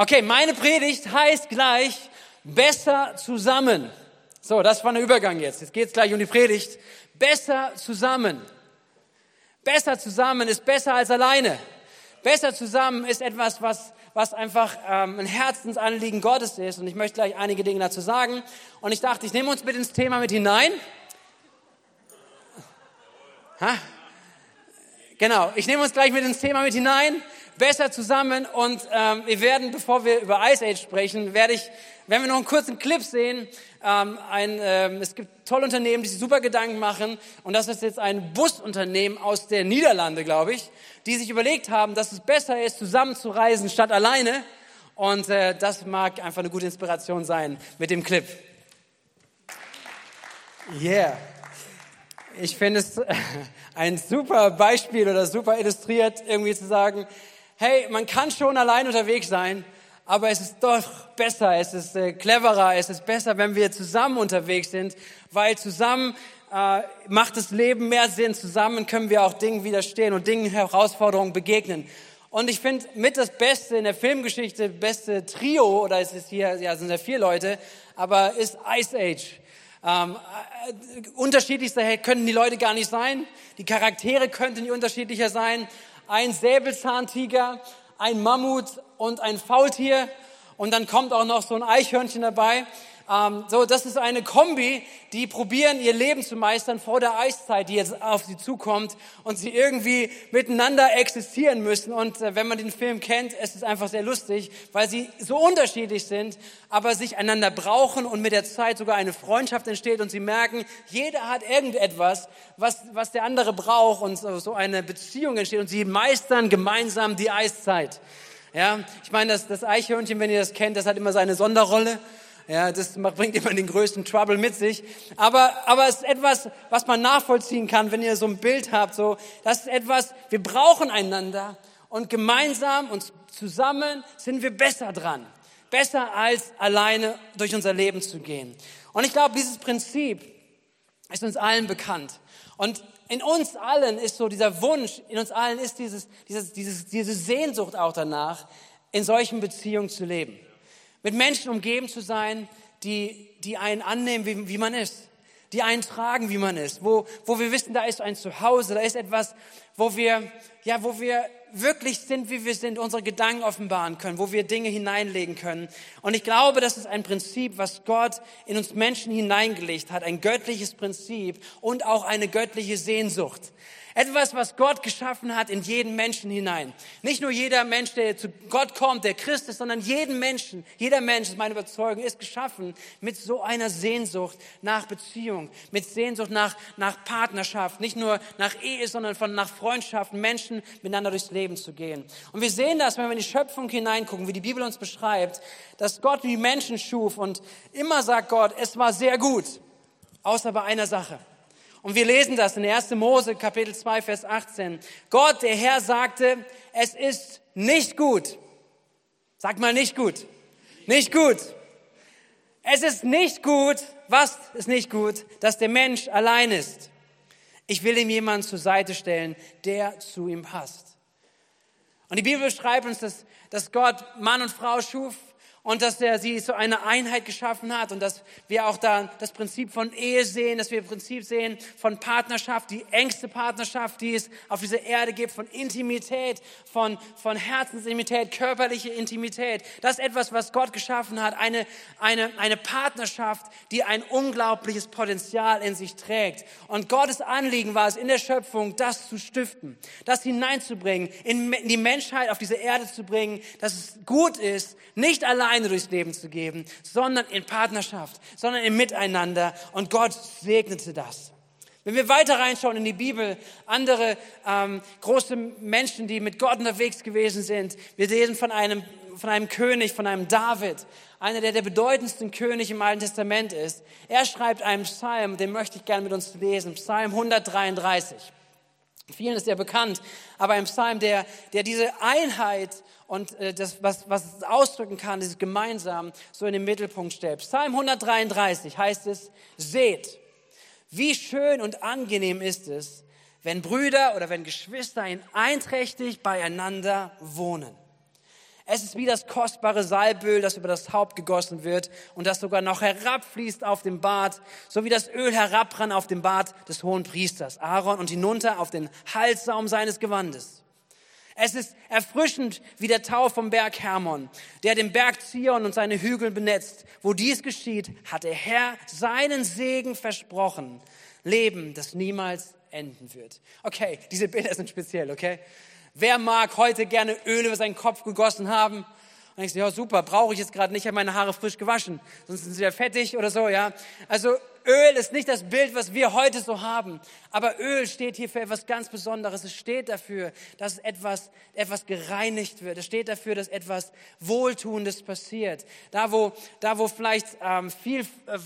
Okay, meine Predigt heißt gleich besser zusammen. So, das war der Übergang jetzt. Jetzt geht's gleich um die Predigt. Besser zusammen. Besser zusammen ist besser als alleine. Besser zusammen ist etwas, was, was einfach ähm, ein Herzensanliegen Gottes ist. Und ich möchte gleich einige Dinge dazu sagen. Und ich dachte, ich nehme uns mit ins Thema mit hinein. Ha? Genau, ich nehme uns gleich mit ins Thema mit hinein besser zusammen und ähm, wir werden, bevor wir über Ice Age sprechen, werde ich, wenn wir noch einen kurzen Clip sehen, ähm, ein, ähm, es gibt tolle Unternehmen, die sich super Gedanken machen und das ist jetzt ein Busunternehmen aus der Niederlande, glaube ich, die sich überlegt haben, dass es besser ist, zusammen zu reisen statt alleine und äh, das mag einfach eine gute Inspiration sein mit dem Clip. Yeah. Ich finde es ein super Beispiel oder super illustriert, irgendwie zu sagen, hey, man kann schon allein unterwegs sein, aber es ist doch besser, es ist äh, cleverer, es ist besser, wenn wir zusammen unterwegs sind, weil zusammen äh, macht das Leben mehr Sinn, zusammen können wir auch Dingen widerstehen und Dingen, Herausforderungen begegnen. Und ich finde mit das Beste in der Filmgeschichte, beste Trio, oder es ist hier, ja, sind ja vier Leute, aber ist Ice Age. Ähm, äh, unterschiedlichster können die Leute gar nicht sein. Die Charaktere könnten nicht unterschiedlicher sein ein Säbelzahntiger, ein Mammut und ein Faultier. Und dann kommt auch noch so ein Eichhörnchen dabei. Ähm, so, das ist eine Kombi, die probieren, ihr Leben zu meistern vor der Eiszeit, die jetzt auf sie zukommt und sie irgendwie miteinander existieren müssen. Und äh, wenn man den Film kennt, es ist einfach sehr lustig, weil sie so unterschiedlich sind, aber sich einander brauchen und mit der Zeit sogar eine Freundschaft entsteht und sie merken, jeder hat irgendetwas, was, was der andere braucht und so, so eine Beziehung entsteht und sie meistern gemeinsam die Eiszeit. Ja, ich meine, das, das Eichhörnchen, wenn ihr das kennt, das hat immer seine Sonderrolle. Ja, das bringt immer den größten Trouble mit sich. Aber, aber es ist etwas, was man nachvollziehen kann, wenn ihr so ein Bild habt. So, das ist etwas, wir brauchen einander und gemeinsam und zusammen sind wir besser dran. Besser als alleine durch unser Leben zu gehen. Und ich glaube, dieses Prinzip ist uns allen bekannt. Und in uns allen ist so dieser Wunsch, in uns allen ist dieses, dieses, dieses, diese Sehnsucht auch danach, in solchen Beziehungen zu leben mit Menschen umgeben zu sein, die, die einen annehmen, wie, wie man ist, die einen tragen, wie man ist, wo, wo wir wissen, da ist ein Zuhause, da ist etwas, wo wir, ja, wo wir wirklich sind, wie wir sind, unsere Gedanken offenbaren können, wo wir Dinge hineinlegen können. Und ich glaube, das ist ein Prinzip, was Gott in uns Menschen hineingelegt hat, ein göttliches Prinzip und auch eine göttliche Sehnsucht. Etwas, was Gott geschaffen hat in jeden Menschen hinein. Nicht nur jeder Mensch, der zu Gott kommt, der Christ ist, sondern jeden Menschen, jeder Mensch, ist meine Überzeugung, ist geschaffen mit so einer Sehnsucht nach Beziehung, mit Sehnsucht nach, nach Partnerschaft, nicht nur nach Ehe, sondern von, nach Freundschaften, Menschen miteinander durchs Leben zu gehen. Und wir sehen das, wenn wir in die Schöpfung hineingucken, wie die Bibel uns beschreibt, dass Gott die Menschen schuf und immer sagt Gott, es war sehr gut, außer bei einer Sache. Und wir lesen das in 1. Mose Kapitel 2, Vers 18. Gott, der Herr, sagte, es ist nicht gut. Sag mal nicht gut. Nicht gut. Es ist nicht gut. Was ist nicht gut? Dass der Mensch allein ist. Ich will ihm jemanden zur Seite stellen, der zu ihm passt. Und die Bibel beschreibt uns, dass, dass Gott Mann und Frau schuf und dass er sie zu einer Einheit geschaffen hat und dass wir auch da das Prinzip von Ehe sehen, dass wir das Prinzip sehen von Partnerschaft, die engste Partnerschaft, die es auf dieser Erde gibt, von Intimität, von, von Herzensintimität, körperliche Intimität. Das ist etwas, was Gott geschaffen hat, eine, eine, eine Partnerschaft, die ein unglaubliches Potenzial in sich trägt. Und Gottes Anliegen war es in der Schöpfung, das zu stiften, das hineinzubringen, in die Menschheit auf diese Erde zu bringen, dass es gut ist, nicht allein alleine durchs Leben zu geben, sondern in Partnerschaft, sondern im Miteinander. Und Gott segnete das. Wenn wir weiter reinschauen in die Bibel, andere ähm, große Menschen, die mit Gott unterwegs gewesen sind, wir lesen von einem, von einem König, von einem David, einer, der der bedeutendsten König im Alten Testament ist. Er schreibt einen Psalm, den möchte ich gerne mit uns lesen, Psalm 133. Vielen ist er bekannt, aber ein Psalm, der, der diese Einheit und äh, das, was, was es ausdrücken kann, ist gemeinsam so in den Mittelpunkt stellt. Psalm 133 heißt es, seht, wie schön und angenehm ist es, wenn Brüder oder wenn Geschwister in einträchtig beieinander wohnen. Es ist wie das kostbare Salböl, das über das Haupt gegossen wird und das sogar noch herabfließt auf dem Bart, so wie das Öl herabrann auf dem Bart des hohen Priesters Aaron und hinunter auf den Halssaum seines Gewandes. Es ist erfrischend wie der Tau vom Berg Hermon, der den Berg Zion und seine Hügel benetzt. Wo dies geschieht, hat der Herr seinen Segen versprochen. Leben, das niemals enden wird. Okay, diese Bilder sind speziell, okay? Wer mag heute gerne Öl über seinen Kopf gegossen haben? Und ich so, ja super, brauche ich jetzt gerade nicht, ich habe meine Haare frisch gewaschen, sonst sind sie ja fettig oder so, ja. Also Öl ist nicht das Bild, was wir heute so haben, aber Öl steht hier für etwas ganz Besonderes. Es steht dafür, dass etwas, etwas gereinigt wird. Es steht dafür, dass etwas Wohltuendes passiert. Da, wo, da, wo vielleicht ähm, viel äh,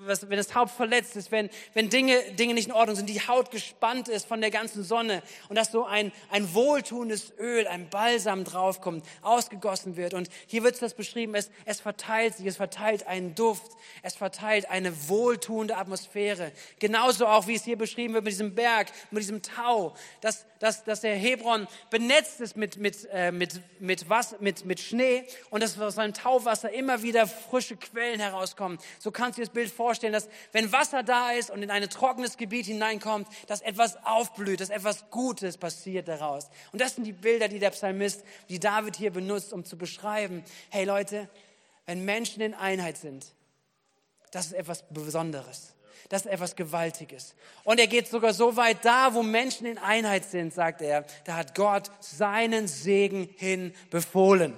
was, wenn das Haupt verletzt ist, wenn, wenn Dinge, Dinge nicht in Ordnung sind, die Haut gespannt ist von der ganzen Sonne und dass so ein, ein wohltuendes Öl, ein Balsam draufkommt, ausgegossen wird. Und hier wird das beschrieben, es, es verteilt sich, es verteilt einen Duft, es verteilt eine wohltuende Atmosphäre. Genauso auch, wie es hier beschrieben wird mit diesem Berg, mit diesem Tau, dass, dass, dass der Hebron benetzt ist mit, mit, äh, mit, mit, Wasser, mit, mit Schnee und dass aus seinem Tauwasser immer wieder frische Quellen herauskommen. So kannst du dir das Bild vorstellen vorstellen, dass wenn Wasser da ist und in ein trockenes Gebiet hineinkommt, dass etwas aufblüht, dass etwas Gutes passiert daraus. Und das sind die Bilder, die der Psalmist, die David hier benutzt, um zu beschreiben, hey Leute, wenn Menschen in Einheit sind, das ist etwas Besonderes. Das ist etwas Gewaltiges. Und er geht sogar so weit, da wo Menschen in Einheit sind, sagt er, da hat Gott seinen Segen hin befohlen.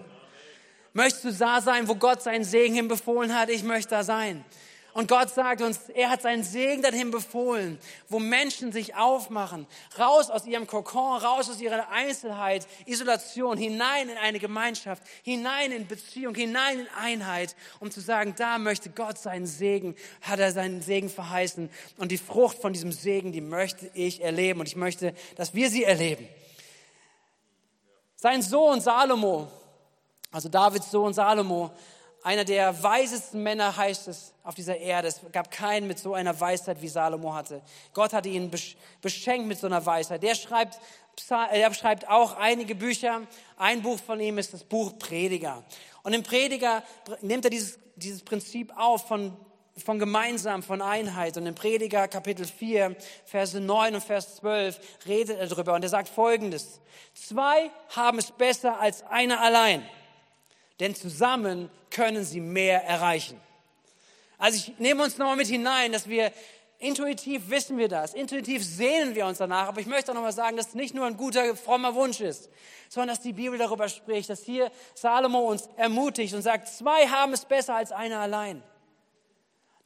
Möchtest du da sein, wo Gott seinen Segen hin befohlen hat? Ich möchte da sein. Und Gott sagt uns, er hat seinen Segen dahin befohlen, wo Menschen sich aufmachen, raus aus ihrem Kokon, raus aus ihrer Einzelheit, Isolation, hinein in eine Gemeinschaft, hinein in Beziehung, hinein in Einheit, um zu sagen, da möchte Gott seinen Segen, hat er seinen Segen verheißen. Und die Frucht von diesem Segen, die möchte ich erleben. Und ich möchte, dass wir sie erleben. Sein Sohn Salomo, also Davids Sohn Salomo, einer der weisesten Männer heißt es auf dieser Erde. Es gab keinen mit so einer Weisheit, wie Salomo hatte. Gott hatte ihn beschenkt mit so einer Weisheit. Der schreibt, er schreibt auch einige Bücher. Ein Buch von ihm ist das Buch Prediger. Und im Prediger nimmt er dieses, dieses Prinzip auf von, von gemeinsam, von Einheit. Und im Prediger Kapitel 4, Verse 9 und Vers 12 redet er darüber. Und er sagt Folgendes. Zwei haben es besser als einer allein denn zusammen können sie mehr erreichen. Also ich nehme uns nochmal mit hinein, dass wir intuitiv wissen wir das, intuitiv sehnen wir uns danach, aber ich möchte auch nochmal sagen, dass es nicht nur ein guter, frommer Wunsch ist, sondern dass die Bibel darüber spricht, dass hier Salomo uns ermutigt und sagt, zwei haben es besser als einer allein.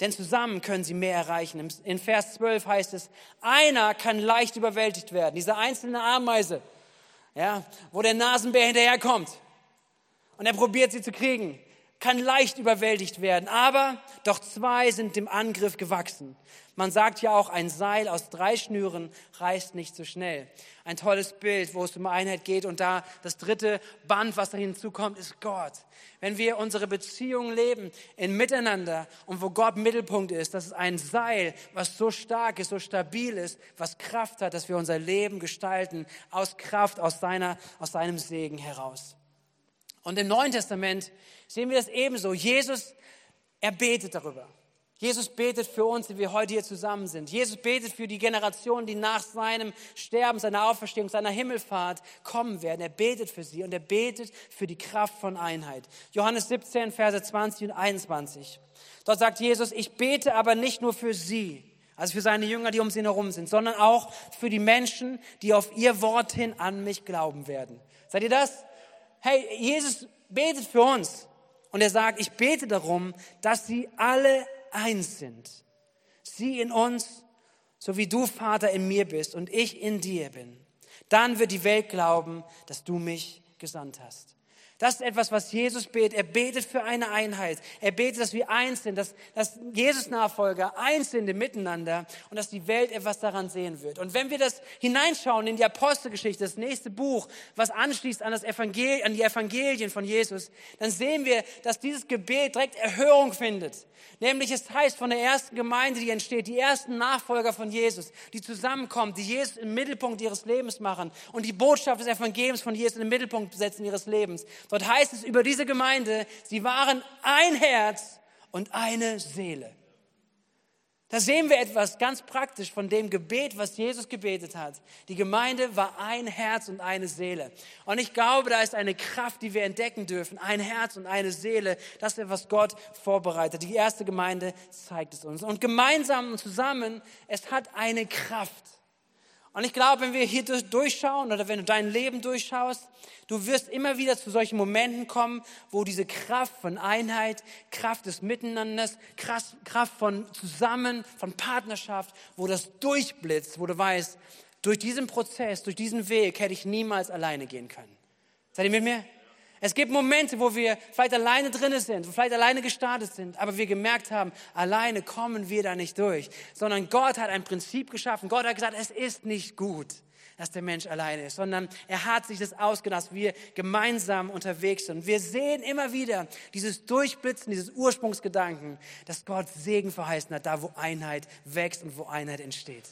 Denn zusammen können sie mehr erreichen. In Vers 12 heißt es, einer kann leicht überwältigt werden. Diese einzelne Ameise, ja, wo der Nasenbär hinterherkommt und er probiert sie zu kriegen, kann leicht überwältigt werden. Aber doch zwei sind dem Angriff gewachsen. Man sagt ja auch, ein Seil aus drei Schnüren reißt nicht so schnell. Ein tolles Bild, wo es um Einheit geht. Und da das dritte Band, was da hinzukommt, ist Gott. Wenn wir unsere Beziehungen leben in Miteinander und wo Gott Mittelpunkt ist, das ist ein Seil, was so stark ist, so stabil ist, was Kraft hat, dass wir unser Leben gestalten aus Kraft, aus seiner, aus seinem Segen heraus. Und im Neuen Testament sehen wir das ebenso. Jesus, er betet darüber. Jesus betet für uns, die wir heute hier zusammen sind. Jesus betet für die Generationen, die nach seinem Sterben, seiner Auferstehung, seiner Himmelfahrt kommen werden. Er betet für sie und er betet für die Kraft von Einheit. Johannes 17, Verse 20 und 21. Dort sagt Jesus, ich bete aber nicht nur für sie, also für seine Jünger, die um sie herum sind, sondern auch für die Menschen, die auf ihr Wort hin an mich glauben werden. Seid ihr das? Hey, Jesus betet für uns. Und er sagt, ich bete darum, dass sie alle eins sind. Sie in uns, so wie du, Vater, in mir bist und ich in dir bin. Dann wird die Welt glauben, dass du mich gesandt hast. Das ist etwas, was Jesus betet. Er betet für eine Einheit. Er betet, dass wir eins sind, dass, dass Jesus-Nachfolger eins sind im Miteinander und dass die Welt etwas daran sehen wird. Und wenn wir das hineinschauen in die Apostelgeschichte, das nächste Buch, was anschließt an, das Evangel an die Evangelien von Jesus, dann sehen wir, dass dieses Gebet direkt Erhörung findet. Nämlich es heißt von der ersten Gemeinde, die entsteht, die ersten Nachfolger von Jesus, die zusammenkommen, die Jesus im Mittelpunkt ihres Lebens machen und die Botschaft des Evangeliums von Jesus den Mittelpunkt setzen ihres Lebens Dort heißt es über diese Gemeinde, sie waren ein Herz und eine Seele. Da sehen wir etwas ganz praktisch von dem Gebet, was Jesus gebetet hat. Die Gemeinde war ein Herz und eine Seele. Und ich glaube, da ist eine Kraft, die wir entdecken dürfen. Ein Herz und eine Seele. Das ist, was Gott vorbereitet. Die erste Gemeinde zeigt es uns. Und gemeinsam und zusammen, es hat eine Kraft. Und ich glaube, wenn wir hier durchschauen oder wenn du dein Leben durchschaust, du wirst immer wieder zu solchen Momenten kommen, wo diese Kraft von Einheit, Kraft des Miteinanders, Kraft von Zusammen, von Partnerschaft, wo das durchblitzt, wo du weißt, durch diesen Prozess, durch diesen Weg hätte ich niemals alleine gehen können. Seid ihr mit mir? Es gibt Momente, wo wir vielleicht alleine drinne sind, wo vielleicht alleine gestartet sind, aber wir gemerkt haben, alleine kommen wir da nicht durch, sondern Gott hat ein Prinzip geschaffen. Gott hat gesagt, es ist nicht gut, dass der Mensch alleine ist, sondern er hat sich das ausgedacht, wir gemeinsam unterwegs sind. Wir sehen immer wieder dieses Durchblitzen, dieses Ursprungsgedanken, dass Gott Segen verheißen hat, da wo Einheit wächst und wo Einheit entsteht.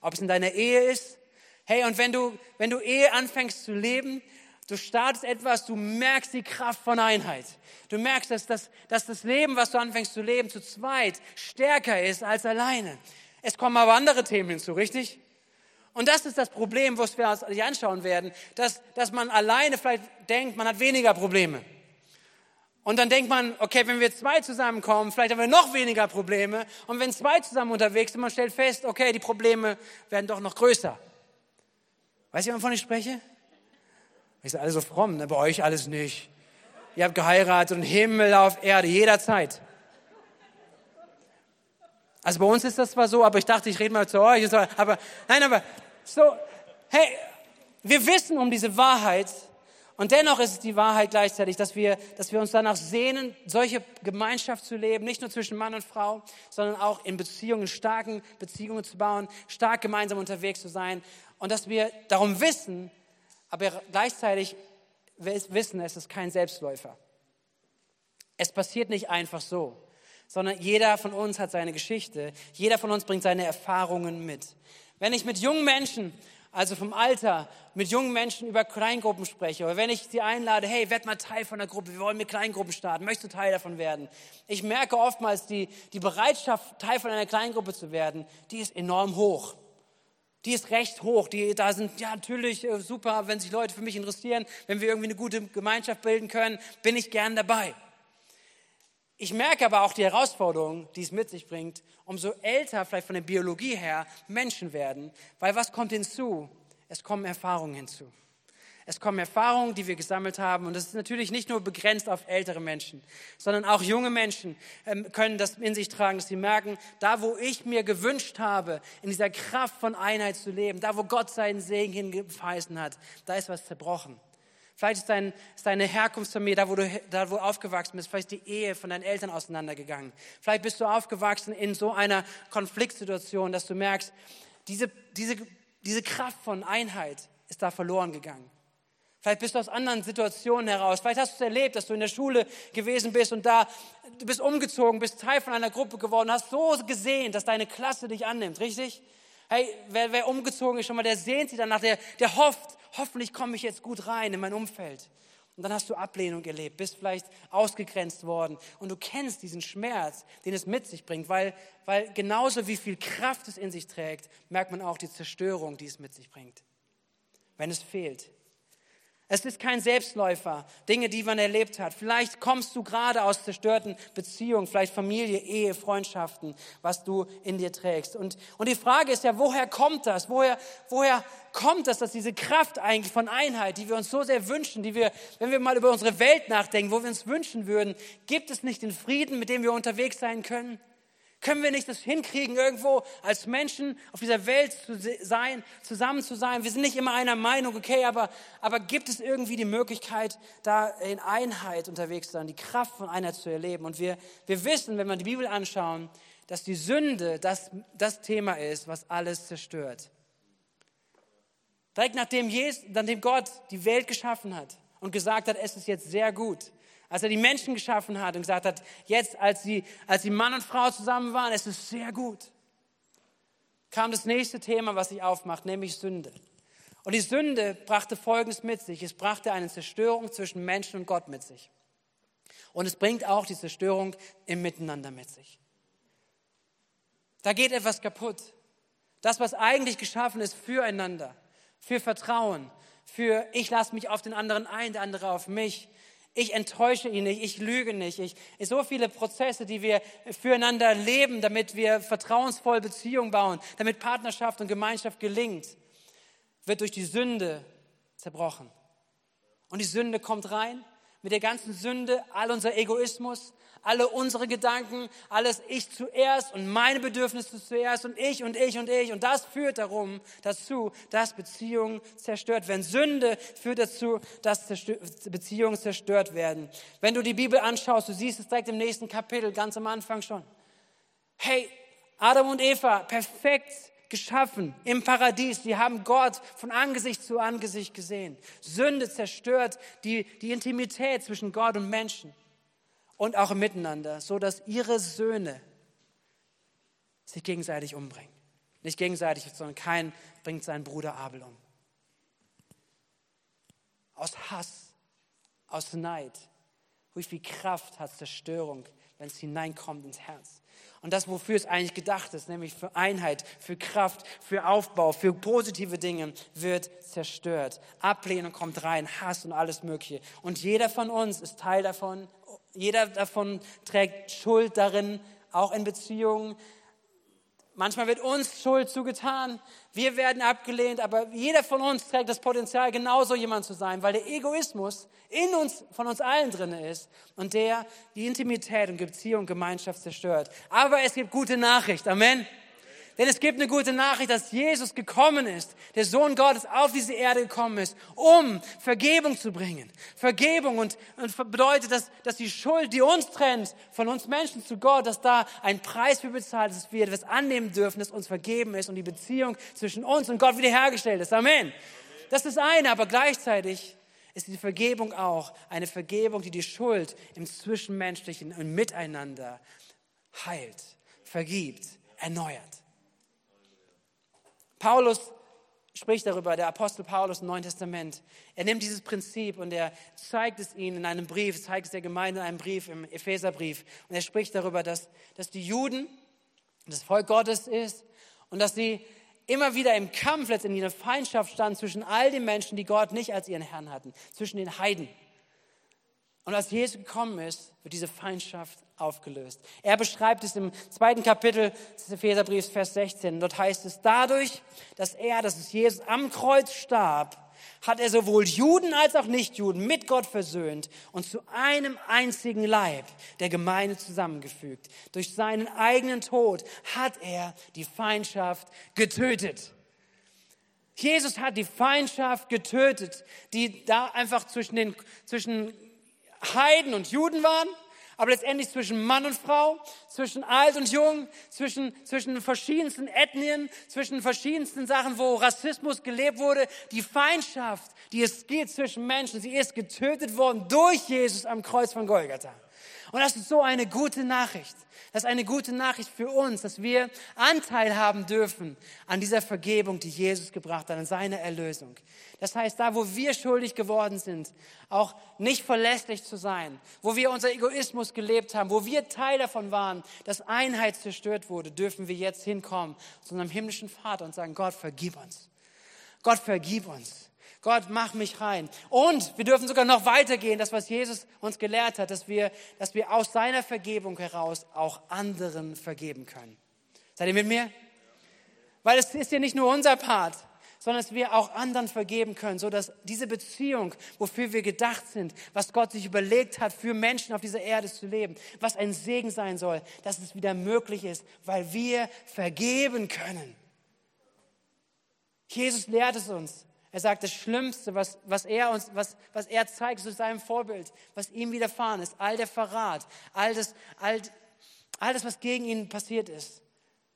Ob es in deiner Ehe ist, hey, und wenn du, wenn du Ehe anfängst zu leben, Du startest etwas, du merkst die Kraft von Einheit. Du merkst, dass das, dass das Leben, was du anfängst zu leben, zu zweit stärker ist als alleine. Es kommen aber andere Themen hinzu, richtig? Und das ist das Problem, was wir uns anschauen werden, dass, dass man alleine vielleicht denkt, man hat weniger Probleme. Und dann denkt man, okay, wenn wir zwei zusammenkommen, vielleicht haben wir noch weniger Probleme. Und wenn zwei zusammen unterwegs sind, man stellt fest, okay, die Probleme werden doch noch größer. Weißt du, wovon ich spreche? Ich sage, alle so fromm, ne? bei euch alles nicht. Ihr habt geheiratet und Himmel auf Erde, jederzeit. Also bei uns ist das zwar so, aber ich dachte, ich rede mal zu euch. Aber nein, aber so, hey, wir wissen um diese Wahrheit und dennoch ist es die Wahrheit gleichzeitig, dass wir, dass wir uns danach sehnen, solche Gemeinschaft zu leben, nicht nur zwischen Mann und Frau, sondern auch in Beziehungen, starken Beziehungen zu bauen, stark gemeinsam unterwegs zu sein und dass wir darum wissen, aber gleichzeitig wissen, es ist kein Selbstläufer. Es passiert nicht einfach so, sondern jeder von uns hat seine Geschichte, jeder von uns bringt seine Erfahrungen mit. Wenn ich mit jungen Menschen, also vom Alter, mit jungen Menschen über Kleingruppen spreche, oder wenn ich sie einlade, hey, werd mal Teil von der Gruppe, wir wollen mit Kleingruppen starten, möchtest du Teil davon werden? Ich merke oftmals, die, die Bereitschaft, Teil von einer Kleingruppe zu werden, die ist enorm hoch die ist recht hoch. Die, da sind, ja, natürlich äh, super, wenn sich Leute für mich interessieren, wenn wir irgendwie eine gute Gemeinschaft bilden können, bin ich gern dabei. Ich merke aber auch die Herausforderung, die es mit sich bringt, umso älter vielleicht von der Biologie her Menschen werden, weil was kommt hinzu? Es kommen Erfahrungen hinzu. Es kommen Erfahrungen, die wir gesammelt haben. Und das ist natürlich nicht nur begrenzt auf ältere Menschen, sondern auch junge Menschen ähm, können das in sich tragen, dass sie merken, da wo ich mir gewünscht habe, in dieser Kraft von Einheit zu leben, da wo Gott seinen Segen hingefeißen hat, da ist was zerbrochen. Vielleicht ist, dein, ist deine Herkunftsfamilie, da wo du da wo aufgewachsen bist, vielleicht die Ehe von deinen Eltern auseinandergegangen. Vielleicht bist du aufgewachsen in so einer Konfliktsituation, dass du merkst, diese, diese, diese Kraft von Einheit ist da verloren gegangen. Vielleicht bist du aus anderen Situationen heraus. Vielleicht hast du es erlebt, dass du in der Schule gewesen bist und da, du bist umgezogen, bist Teil von einer Gruppe geworden, hast so gesehen, dass deine Klasse dich annimmt, richtig? Hey, wer, wer umgezogen ist schon mal, der sehnt sich danach, der, der hofft, hoffentlich komme ich jetzt gut rein in mein Umfeld. Und dann hast du Ablehnung erlebt, bist vielleicht ausgegrenzt worden und du kennst diesen Schmerz, den es mit sich bringt, weil, weil genauso wie viel Kraft es in sich trägt, merkt man auch die Zerstörung, die es mit sich bringt, wenn es fehlt. Es ist kein Selbstläufer, Dinge, die man erlebt hat. Vielleicht kommst du gerade aus zerstörten Beziehungen, vielleicht Familie, Ehe, Freundschaften, was du in dir trägst. Und, und die Frage ist ja, woher kommt das? Woher, woher kommt das, dass diese Kraft eigentlich von Einheit, die wir uns so sehr wünschen, die wir, wenn wir mal über unsere Welt nachdenken, wo wir uns wünschen würden, gibt es nicht den Frieden, mit dem wir unterwegs sein können? Können wir nicht das hinkriegen, irgendwo als Menschen auf dieser Welt zu sein, zusammen zu sein? Wir sind nicht immer einer Meinung, okay, aber, aber gibt es irgendwie die Möglichkeit, da in Einheit unterwegs zu sein, die Kraft von Einheit zu erleben? Und wir, wir wissen, wenn wir die Bibel anschauen, dass die Sünde das, das Thema ist, was alles zerstört. Direkt nachdem, Jesus, nachdem Gott die Welt geschaffen hat und gesagt hat, es ist jetzt sehr gut, als er die Menschen geschaffen hat und gesagt hat, jetzt, als sie, als sie Mann und Frau zusammen waren, es ist sehr gut, kam das nächste Thema, was sich aufmacht, nämlich Sünde. Und die Sünde brachte Folgendes mit sich. Es brachte eine Zerstörung zwischen Menschen und Gott mit sich. Und es bringt auch die Zerstörung im Miteinander mit sich. Da geht etwas kaputt. Das, was eigentlich geschaffen ist füreinander, für Vertrauen, für ich lasse mich auf den anderen ein, der andere auf mich. Ich enttäusche ihn nicht, ich lüge nicht. Ich, so viele Prozesse, die wir füreinander leben, damit wir vertrauensvoll Beziehungen bauen, damit Partnerschaft und Gemeinschaft gelingt, wird durch die Sünde zerbrochen. Und die Sünde kommt rein mit der ganzen Sünde, all unser Egoismus, alle unsere Gedanken, alles ich zuerst und meine Bedürfnisse zuerst und ich und ich und ich. Und das führt darum, dazu, dass Beziehungen zerstört werden. Sünde führt dazu, dass Beziehungen zerstört werden. Wenn du die Bibel anschaust, du siehst es direkt im nächsten Kapitel, ganz am Anfang schon. Hey, Adam und Eva, perfekt geschaffen im Paradies. Sie haben Gott von Angesicht zu Angesicht gesehen. Sünde zerstört die, die Intimität zwischen Gott und Menschen und auch Miteinander, so dass ihre Söhne sich gegenseitig umbringen. Nicht gegenseitig, sondern kein bringt seinen Bruder Abel um. Aus Hass, aus Neid. Wie viel Kraft hat Zerstörung, wenn es hineinkommt ins Herz? Und das, wofür es eigentlich gedacht ist, nämlich für Einheit, für Kraft, für Aufbau, für positive Dinge, wird zerstört. Ablehnung kommt rein, Hass und alles Mögliche. Und jeder von uns ist Teil davon jeder davon trägt Schuld darin, auch in Beziehungen. Manchmal wird uns Schuld zugetan, wir werden abgelehnt, aber jeder von uns trägt das Potenzial, genauso jemand zu sein, weil der Egoismus in uns, von uns allen drin ist und der die Intimität und Beziehung, Gemeinschaft zerstört. Aber es gibt gute Nachricht. Amen. Denn es gibt eine gute Nachricht, dass Jesus gekommen ist, der Sohn Gottes auf diese Erde gekommen ist, um Vergebung zu bringen. Vergebung und, und bedeutet, dass, dass die Schuld, die uns trennt, von uns Menschen zu Gott, dass da ein Preis für bezahlt ist, dass wir etwas annehmen dürfen, dass uns vergeben ist und die Beziehung zwischen uns und Gott wiederhergestellt ist. Amen. Das ist eine, aber gleichzeitig ist die Vergebung auch eine Vergebung, die die Schuld im Zwischenmenschlichen und Miteinander heilt, vergibt, erneuert. Paulus spricht darüber, der Apostel Paulus im Neuen Testament. Er nimmt dieses Prinzip und er zeigt es ihnen in einem Brief, zeigt es der Gemeinde in einem Brief, im Epheserbrief. Und er spricht darüber, dass, dass die Juden das Volk Gottes ist und dass sie immer wieder im Kampf letztendlich in der Feindschaft standen zwischen all den Menschen, die Gott nicht als ihren Herrn hatten, zwischen den Heiden. Und als Jesus gekommen ist, wird diese Feindschaft aufgelöst. Er beschreibt es im zweiten Kapitel des Epheserbriefs, Vers 16. Dort heißt es, dadurch, dass er, dass es Jesus am Kreuz starb, hat er sowohl Juden als auch Nichtjuden mit Gott versöhnt und zu einem einzigen Leib der Gemeinde zusammengefügt. Durch seinen eigenen Tod hat er die Feindschaft getötet. Jesus hat die Feindschaft getötet, die da einfach zwischen den, zwischen Heiden und Juden waren aber letztendlich zwischen Mann und Frau, zwischen alt und jung, zwischen, zwischen verschiedensten Ethnien, zwischen verschiedensten Sachen, wo Rassismus gelebt wurde, die Feindschaft, die es geht zwischen Menschen, sie ist getötet worden durch Jesus am Kreuz von Golgatha. Und das ist so eine gute Nachricht. Das ist eine gute Nachricht für uns, dass wir Anteil haben dürfen an dieser Vergebung, die Jesus gebracht hat, an seiner Erlösung. Das heißt, da, wo wir schuldig geworden sind, auch nicht verlässlich zu sein, wo wir unser Egoismus gelebt haben, wo wir Teil davon waren, dass Einheit zerstört wurde, dürfen wir jetzt hinkommen zu unserem himmlischen Vater und sagen, Gott, vergib uns. Gott, vergib uns. Gott, mach mich rein. Und wir dürfen sogar noch weitergehen, das, was Jesus uns gelehrt hat, dass wir, dass wir aus seiner Vergebung heraus auch anderen vergeben können. Seid ihr mit mir? Weil es ist ja nicht nur unser Part, sondern dass wir auch anderen vergeben können, so dass diese Beziehung, wofür wir gedacht sind, was Gott sich überlegt hat, für Menschen auf dieser Erde zu leben, was ein Segen sein soll, dass es wieder möglich ist, weil wir vergeben können. Jesus lehrt es uns. Er sagt, das Schlimmste, was, was, er uns, was, was er zeigt zu seinem Vorbild, was ihm widerfahren ist, all der Verrat, all das, all, all das, was gegen ihn passiert ist,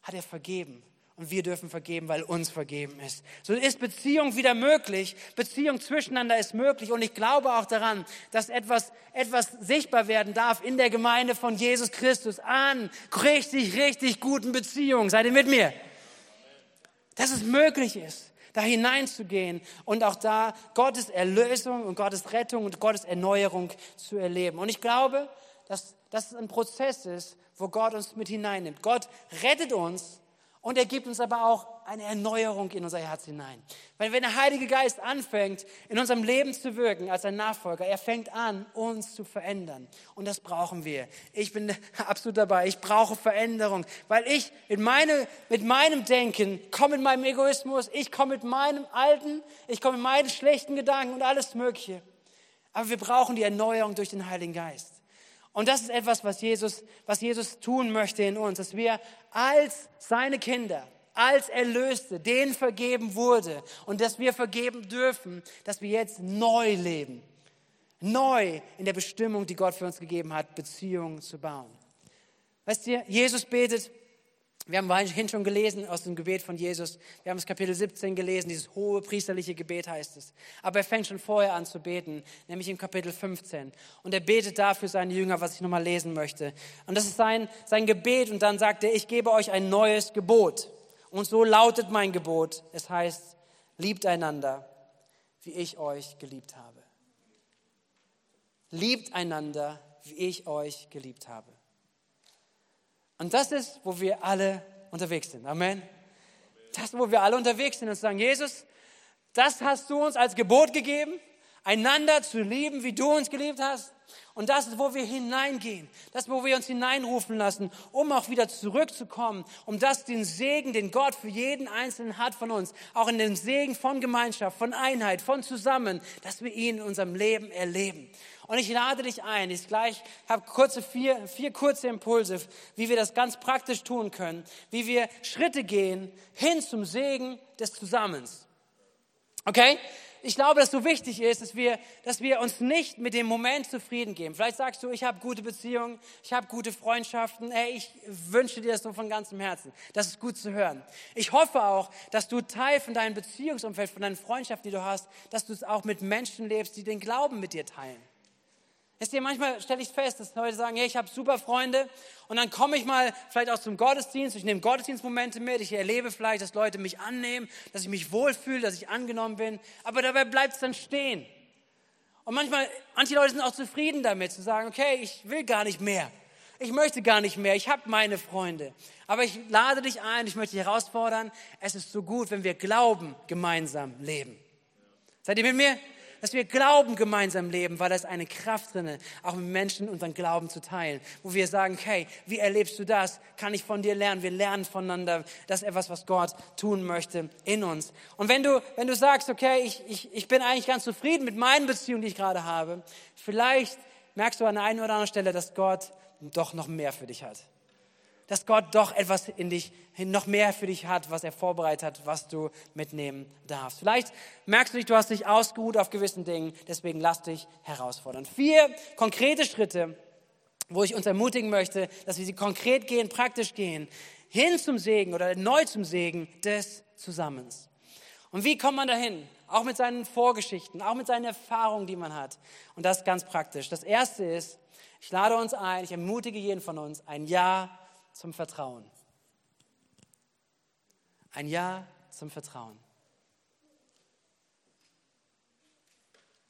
hat er vergeben. Und wir dürfen vergeben, weil uns vergeben ist. So ist Beziehung wieder möglich. Beziehung zwischeneinander ist möglich. Und ich glaube auch daran, dass etwas, etwas sichtbar werden darf in der Gemeinde von Jesus Christus an richtig, richtig guten Beziehungen. Seid ihr mit mir? Dass es möglich ist da hineinzugehen und auch da Gottes Erlösung und Gottes Rettung und Gottes Erneuerung zu erleben. Und ich glaube, dass das ein Prozess ist, wo Gott uns mit hineinnimmt. Gott rettet uns und er gibt uns aber auch eine Erneuerung in unser Herz hinein. Weil wenn der Heilige Geist anfängt, in unserem Leben zu wirken als ein Nachfolger, er fängt an, uns zu verändern. Und das brauchen wir. Ich bin absolut dabei. Ich brauche Veränderung, weil ich mit, meine, mit meinem Denken komme mit meinem Egoismus, ich komme mit meinem Alten, ich komme mit meinen schlechten Gedanken und alles Mögliche. Aber wir brauchen die Erneuerung durch den Heiligen Geist. Und das ist etwas, was Jesus, was Jesus tun möchte in uns, dass wir als seine Kinder, als Erlöste, denen vergeben wurde und dass wir vergeben dürfen, dass wir jetzt neu leben. Neu in der Bestimmung, die Gott für uns gegeben hat, Beziehungen zu bauen. Weißt du, Jesus betet, wir haben vorhin schon gelesen aus dem Gebet von Jesus. Wir haben das Kapitel 17 gelesen, dieses hohe priesterliche Gebet heißt es. Aber er fängt schon vorher an zu beten, nämlich im Kapitel 15. Und er betet dafür seine Jünger, was ich nochmal lesen möchte. Und das ist sein, sein Gebet. Und dann sagt er, ich gebe euch ein neues Gebot. Und so lautet mein Gebot. Es heißt, liebt einander, wie ich euch geliebt habe. Liebt einander, wie ich euch geliebt habe. Und das ist, wo wir alle unterwegs sind. Amen. Das, ist, wo wir alle unterwegs sind und sagen, Jesus, das hast du uns als Gebot gegeben, einander zu lieben, wie du uns geliebt hast. Und das ist, wo wir hineingehen. Das ist, wo wir uns hineinrufen lassen, um auch wieder zurückzukommen, um das, den Segen, den Gott für jeden Einzelnen hat von uns, auch in den Segen von Gemeinschaft, von Einheit, von Zusammen, dass wir ihn in unserem Leben erleben. Und ich lade dich ein, ich gleich habe kurze vier, vier kurze Impulse, wie wir das ganz praktisch tun können, wie wir Schritte gehen hin zum Segen des Zusammens. Okay? Ich glaube, dass so wichtig ist, dass wir, dass wir uns nicht mit dem Moment zufrieden geben. Vielleicht sagst du, ich habe gute Beziehungen, ich habe gute Freundschaften. Hey, ich wünsche dir das so von ganzem Herzen. Das ist gut zu hören. Ich hoffe auch, dass du Teil von deinem Beziehungsumfeld, von deinen Freundschaften, die du hast, dass du es auch mit Menschen lebst, die den Glauben mit dir teilen. Wisst ihr, manchmal stelle ich fest, dass Leute sagen, hey, ich habe super Freunde und dann komme ich mal vielleicht auch zum Gottesdienst, ich nehme Gottesdienstmomente mit, ich erlebe vielleicht, dass Leute mich annehmen, dass ich mich wohlfühle, dass ich angenommen bin, aber dabei bleibt es dann stehen. Und manchmal, manche Leute sind auch zufrieden damit, zu sagen, okay, ich will gar nicht mehr. Ich möchte gar nicht mehr, ich habe meine Freunde. Aber ich lade dich ein, ich möchte dich herausfordern, es ist so gut, wenn wir Glauben gemeinsam leben. Seid ihr mit mir? Dass wir Glauben gemeinsam leben, weil da ist eine Kraft drin, auch mit Menschen unseren Glauben zu teilen, wo wir sagen, hey, wie erlebst du das? Kann ich von dir lernen? Wir lernen voneinander. Das ist etwas, was Gott tun möchte in uns. Und wenn du, wenn du sagst, okay, ich, ich, ich bin eigentlich ganz zufrieden mit meinen Beziehungen, die ich gerade habe, vielleicht merkst du an der einen oder anderen Stelle, dass Gott doch noch mehr für dich hat dass Gott doch etwas in dich, noch mehr für dich hat, was er vorbereitet hat, was du mitnehmen darfst. Vielleicht merkst du dich, du hast dich ausgeruht auf gewissen Dingen, deswegen lass dich herausfordern. Vier konkrete Schritte, wo ich uns ermutigen möchte, dass wir sie konkret gehen, praktisch gehen, hin zum Segen oder neu zum Segen des Zusammens. Und wie kommt man dahin? Auch mit seinen Vorgeschichten, auch mit seinen Erfahrungen, die man hat. Und das ganz praktisch. Das erste ist, ich lade uns ein, ich ermutige jeden von uns, ein Ja zum Vertrauen. Ein Ja zum Vertrauen.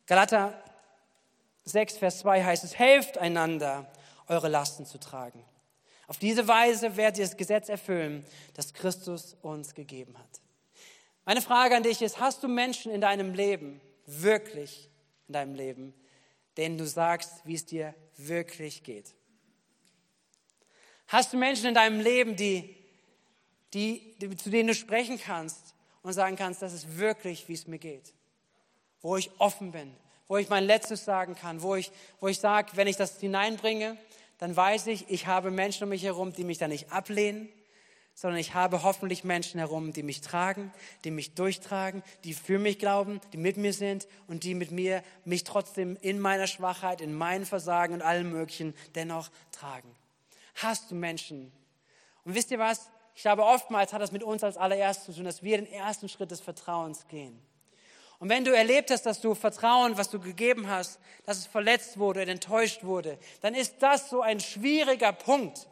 Galater 6, Vers 2 heißt es, helft einander, eure Lasten zu tragen. Auf diese Weise werdet ihr das Gesetz erfüllen, das Christus uns gegeben hat. Meine Frage an dich ist, hast du Menschen in deinem Leben, wirklich in deinem Leben, denen du sagst, wie es dir wirklich geht? Hast du Menschen in deinem Leben, die, die, die, zu denen du sprechen kannst und sagen kannst, das ist wirklich, wie es mir geht? Wo ich offen bin, wo ich mein Letztes sagen kann, wo ich, wo ich sage, wenn ich das hineinbringe, dann weiß ich, ich habe Menschen um mich herum, die mich da nicht ablehnen, sondern ich habe hoffentlich Menschen herum, die mich tragen, die mich durchtragen, die für mich glauben, die mit mir sind und die mit mir mich trotzdem in meiner Schwachheit, in meinen Versagen und allem Möglichen dennoch tragen hast du Menschen. Und wisst ihr was? Ich glaube, oftmals hat das mit uns als allererstes zu tun, dass wir den ersten Schritt des Vertrauens gehen. Und wenn du erlebt hast, dass du Vertrauen, was du gegeben hast, dass es verletzt wurde, enttäuscht wurde, dann ist das so ein schwieriger Punkt,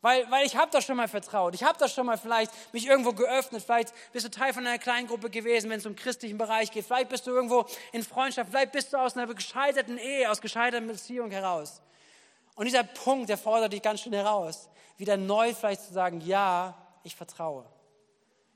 Weil, weil ich habe doch schon mal vertraut. Ich habe doch schon mal vielleicht mich irgendwo geöffnet. Vielleicht bist du Teil von einer Kleingruppe gewesen, wenn es um christlichen Bereich geht. Vielleicht bist du irgendwo in Freundschaft. Vielleicht bist du aus einer gescheiterten Ehe, aus gescheiterten Beziehung heraus. Und dieser Punkt, der fordert dich ganz schön heraus, wieder neu vielleicht zu sagen, ja, ich vertraue.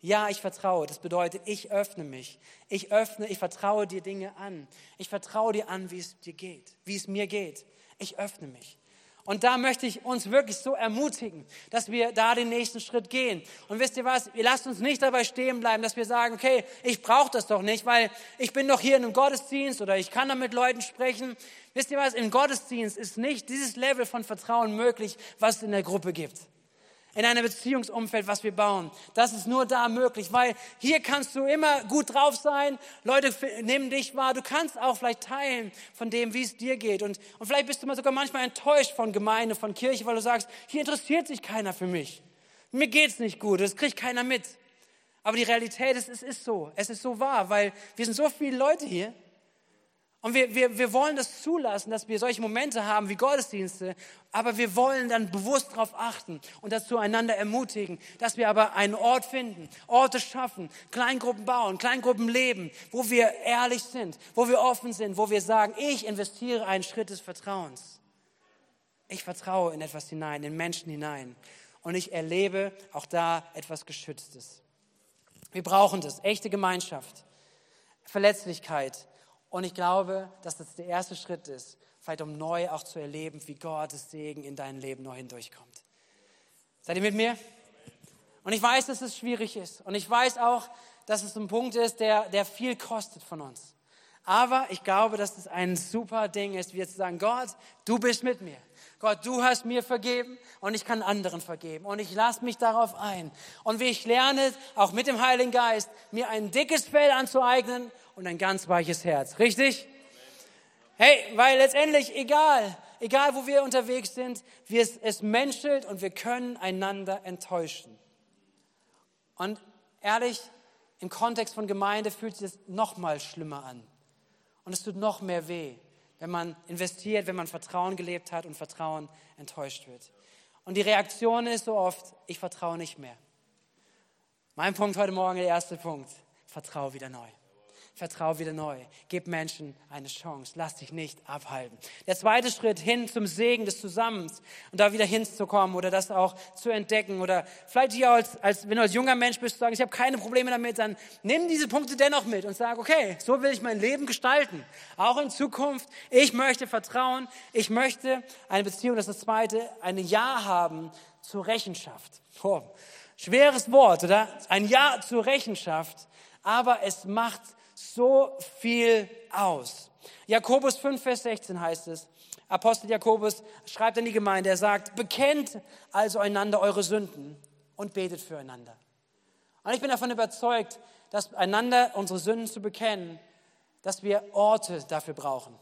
Ja, ich vertraue. Das bedeutet, ich öffne mich. Ich öffne, ich vertraue dir Dinge an. Ich vertraue dir an, wie es dir geht, wie es mir geht. Ich öffne mich. Und da möchte ich uns wirklich so ermutigen, dass wir da den nächsten Schritt gehen. Und wisst ihr was? Ihr lasst uns nicht dabei stehen bleiben, dass wir sagen, okay, ich brauche das doch nicht, weil ich bin doch hier in einem Gottesdienst oder ich kann da mit Leuten sprechen. Wisst ihr was? Im Gottesdienst ist nicht dieses Level von Vertrauen möglich, was es in der Gruppe gibt in einem Beziehungsumfeld, was wir bauen. Das ist nur da möglich, weil hier kannst du immer gut drauf sein. Leute nehmen dich wahr. Du kannst auch vielleicht teilen von dem, wie es dir geht. Und, und vielleicht bist du mal sogar manchmal enttäuscht von Gemeinde, von Kirche, weil du sagst, hier interessiert sich keiner für mich. Mir geht's nicht gut. Das kriegt keiner mit. Aber die Realität ist, es ist so. Es ist so wahr, weil wir sind so viele Leute hier. Und wir, wir, wir wollen das zulassen, dass wir solche Momente haben wie Gottesdienste, aber wir wollen dann bewusst darauf achten und dazu einander ermutigen, dass wir aber einen Ort finden, Orte schaffen, Kleingruppen bauen, Kleingruppen leben, wo wir ehrlich sind, wo wir offen sind, wo wir sagen, ich investiere einen Schritt des Vertrauens. Ich vertraue in etwas hinein, in Menschen hinein. Und ich erlebe auch da etwas Geschütztes. Wir brauchen das, echte Gemeinschaft, Verletzlichkeit, und ich glaube, dass das der erste Schritt ist, vielleicht um neu auch zu erleben, wie Gottes Segen in dein Leben neu hindurchkommt. Seid ihr mit mir? Und ich weiß, dass es schwierig ist. Und ich weiß auch, dass es ein Punkt ist, der, der viel kostet von uns. Aber ich glaube, dass es ein super Ding ist, wie zu sagen, Gott, du bist mit mir. Gott, du hast mir vergeben und ich kann anderen vergeben. Und ich lasse mich darauf ein. Und wie ich lerne, auch mit dem Heiligen Geist, mir ein dickes Fell anzueignen und ein ganz weiches Herz. Richtig? Hey, weil letztendlich egal, egal wo wir unterwegs sind, wir, es menschelt und wir können einander enttäuschen. Und ehrlich, im Kontext von Gemeinde fühlt sich das noch mal schlimmer an. Und es tut noch mehr weh, wenn man investiert, wenn man Vertrauen gelebt hat und Vertrauen enttäuscht wird. Und die Reaktion ist so oft, ich vertraue nicht mehr. Mein Punkt heute Morgen, der erste Punkt, vertraue wieder neu. Vertrau wieder neu. Gib Menschen eine Chance. Lass dich nicht abhalten. Der zweite Schritt hin zum Segen des Zusammens und da wieder hinzukommen oder das auch zu entdecken oder vielleicht hier als, als wenn du als junger Mensch bist, sagen, ich habe keine Probleme damit, dann nimm diese Punkte dennoch mit und sag, okay, so will ich mein Leben gestalten. Auch in Zukunft. Ich möchte vertrauen. Ich möchte eine Beziehung, das ist das zweite, ein Ja haben zur Rechenschaft. Oh, schweres Wort, oder? Ein Ja zur Rechenschaft. Aber es macht so viel aus. Jakobus 5, Vers 16 heißt es, Apostel Jakobus schreibt an die Gemeinde, er sagt, bekennt also einander eure Sünden und betet füreinander. Und ich bin davon überzeugt, dass einander unsere Sünden zu bekennen, dass wir Orte dafür brauchen.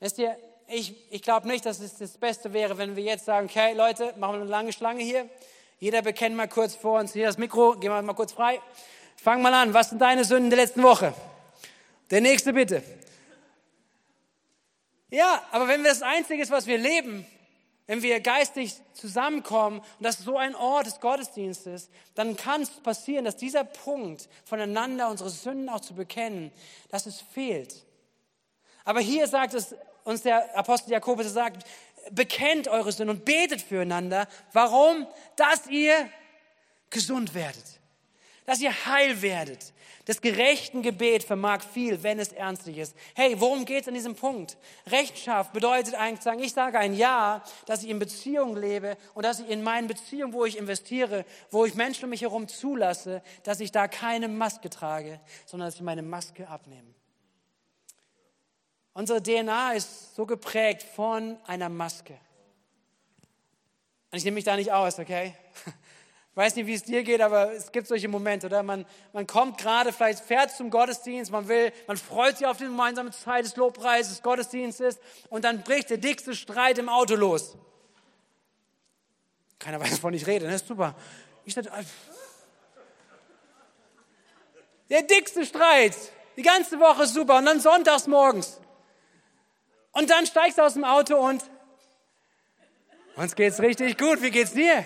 Wisst ihr, ich, ich glaube nicht, dass es das Beste wäre, wenn wir jetzt sagen, okay, Leute, machen wir eine lange Schlange hier. Jeder bekennt mal kurz vor uns hier das Mikro, gehen wir mal kurz frei. Fang mal an, was sind deine Sünden der letzten Woche? Der nächste bitte. Ja, aber wenn wir das Einzige ist, was wir leben, wenn wir geistig zusammenkommen und das so ein Ort des Gottesdienstes, dann kann es passieren, dass dieser Punkt voneinander unsere Sünden auch zu bekennen, dass es fehlt. Aber hier sagt es uns der Apostel Jakobus, er sagt, bekennt eure Sünden und betet füreinander. Warum? Dass ihr gesund werdet, dass ihr heil werdet, das gerechten Gebet vermag viel, wenn es ernstlich ist. Hey, worum geht es an diesem Punkt? Rechtschaft bedeutet eigentlich sagen, ich sage ein Ja, dass ich in Beziehung lebe und dass ich in meinen Beziehungen, wo ich investiere, wo ich Menschen um mich herum zulasse, dass ich da keine Maske trage, sondern dass ich meine Maske abnehme. Unsere DNA ist so geprägt von einer Maske. Und ich nehme mich da nicht aus, okay? Ich weiß nicht, wie es dir geht, aber es gibt solche Momente, oder? Man, man kommt gerade, vielleicht fährt zum Gottesdienst, man will, man freut sich auf die gemeinsame Zeit des Lobpreises, des Gottesdienstes und dann bricht der dickste Streit im Auto los. Keiner weiß, wovon ich rede, ne? Super. Ich dachte, äh, der dickste Streit, die ganze Woche super und dann sonntags morgens. Und dann steigst du aus dem Auto und Uns geht's richtig gut. Wie geht's dir?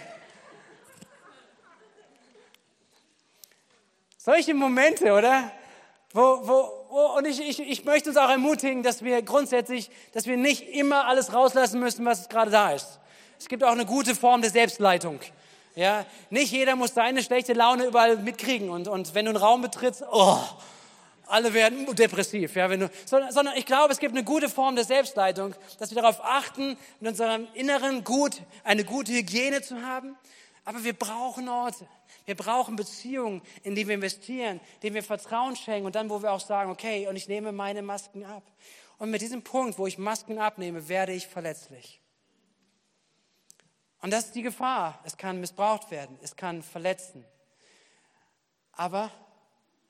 Solche Momente, oder? Wo, wo, wo, und ich, ich, ich möchte uns auch ermutigen, dass wir grundsätzlich, dass wir nicht immer alles rauslassen müssen, was gerade da ist. Es gibt auch eine gute Form der Selbstleitung. Ja, nicht jeder muss seine schlechte Laune überall mitkriegen und, und wenn du einen Raum betrittst, oh, alle werden depressiv, ja, wenn du, sondern, sondern ich glaube, es gibt eine gute Form der Selbstleitung, dass wir darauf achten, in unserem Inneren gut, eine gute Hygiene zu haben. Aber wir brauchen Orte. Wir brauchen Beziehungen, in die wir investieren, denen wir Vertrauen schenken und dann, wo wir auch sagen, okay, und ich nehme meine Masken ab. Und mit diesem Punkt, wo ich Masken abnehme, werde ich verletzlich. Und das ist die Gefahr. Es kann missbraucht werden, es kann verletzen. Aber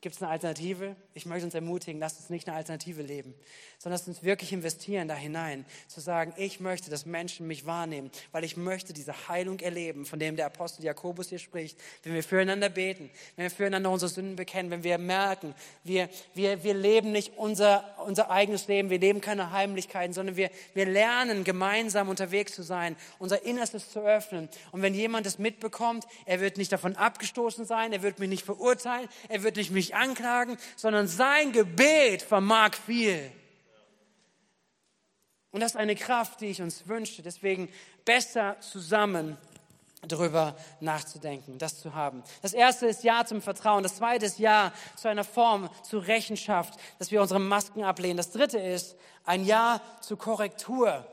Gibt es eine Alternative? Ich möchte uns ermutigen, lasst uns nicht eine Alternative leben, sondern lasst uns wirklich investieren da hinein, zu sagen, ich möchte, dass Menschen mich wahrnehmen, weil ich möchte diese Heilung erleben, von dem der Apostel Jakobus hier spricht, wenn wir füreinander beten, wenn wir füreinander unsere Sünden bekennen, wenn wir merken, wir, wir, wir leben nicht unser, unser eigenes Leben, wir leben keine Heimlichkeiten, sondern wir, wir lernen gemeinsam unterwegs zu sein, unser Innerstes zu öffnen. Und wenn jemand es mitbekommt, er wird nicht davon abgestoßen sein, er wird mich nicht verurteilen, er wird nicht mich nicht anklagen, sondern sein Gebet vermag viel. Und das ist eine Kraft, die ich uns wünsche. Deswegen besser zusammen darüber nachzudenken, das zu haben. Das erste ist Ja zum Vertrauen. Das zweite ist Ja zu einer Form, zu Rechenschaft, dass wir unsere Masken ablehnen. Das dritte ist ein Ja zur Korrektur.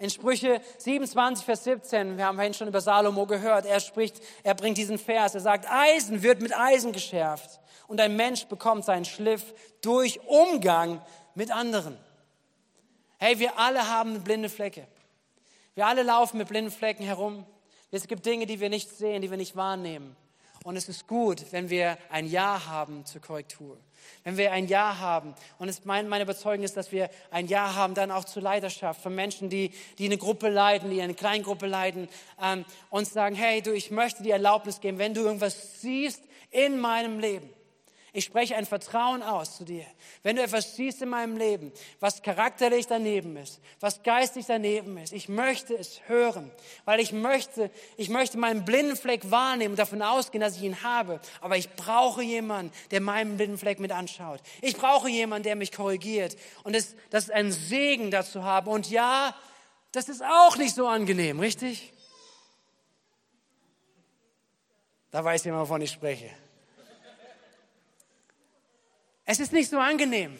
In Sprüche 27, Vers 17, wir haben vorhin schon über Salomo gehört, er spricht, er bringt diesen Vers, er sagt, Eisen wird mit Eisen geschärft und ein Mensch bekommt seinen Schliff durch Umgang mit anderen. Hey, wir alle haben blinde Flecke. Wir alle laufen mit blinden Flecken herum. Es gibt Dinge, die wir nicht sehen, die wir nicht wahrnehmen. Und es ist gut, wenn wir ein Ja haben zur Korrektur. Wenn wir ein Ja haben. Und es mein, meine Überzeugung ist, dass wir ein Ja haben dann auch zur Leiterschaft. Von Menschen, die, die eine Gruppe leiten, die eine Kleingruppe leiten. Ähm, uns sagen, hey, du, ich möchte dir Erlaubnis geben, wenn du irgendwas siehst in meinem Leben ich spreche ein Vertrauen aus zu dir. Wenn du etwas siehst in meinem Leben, was charakterlich daneben ist, was geistig daneben ist, ich möchte es hören, weil ich möchte, ich möchte meinen blinden Fleck wahrnehmen und davon ausgehen, dass ich ihn habe. Aber ich brauche jemanden, der meinen blinden Fleck mit anschaut. Ich brauche jemanden, der mich korrigiert. Und das, das ist ein Segen dazu haben. Und ja, das ist auch nicht so angenehm, richtig? Da weiß jemand, wovon ich spreche. Es ist nicht so angenehm,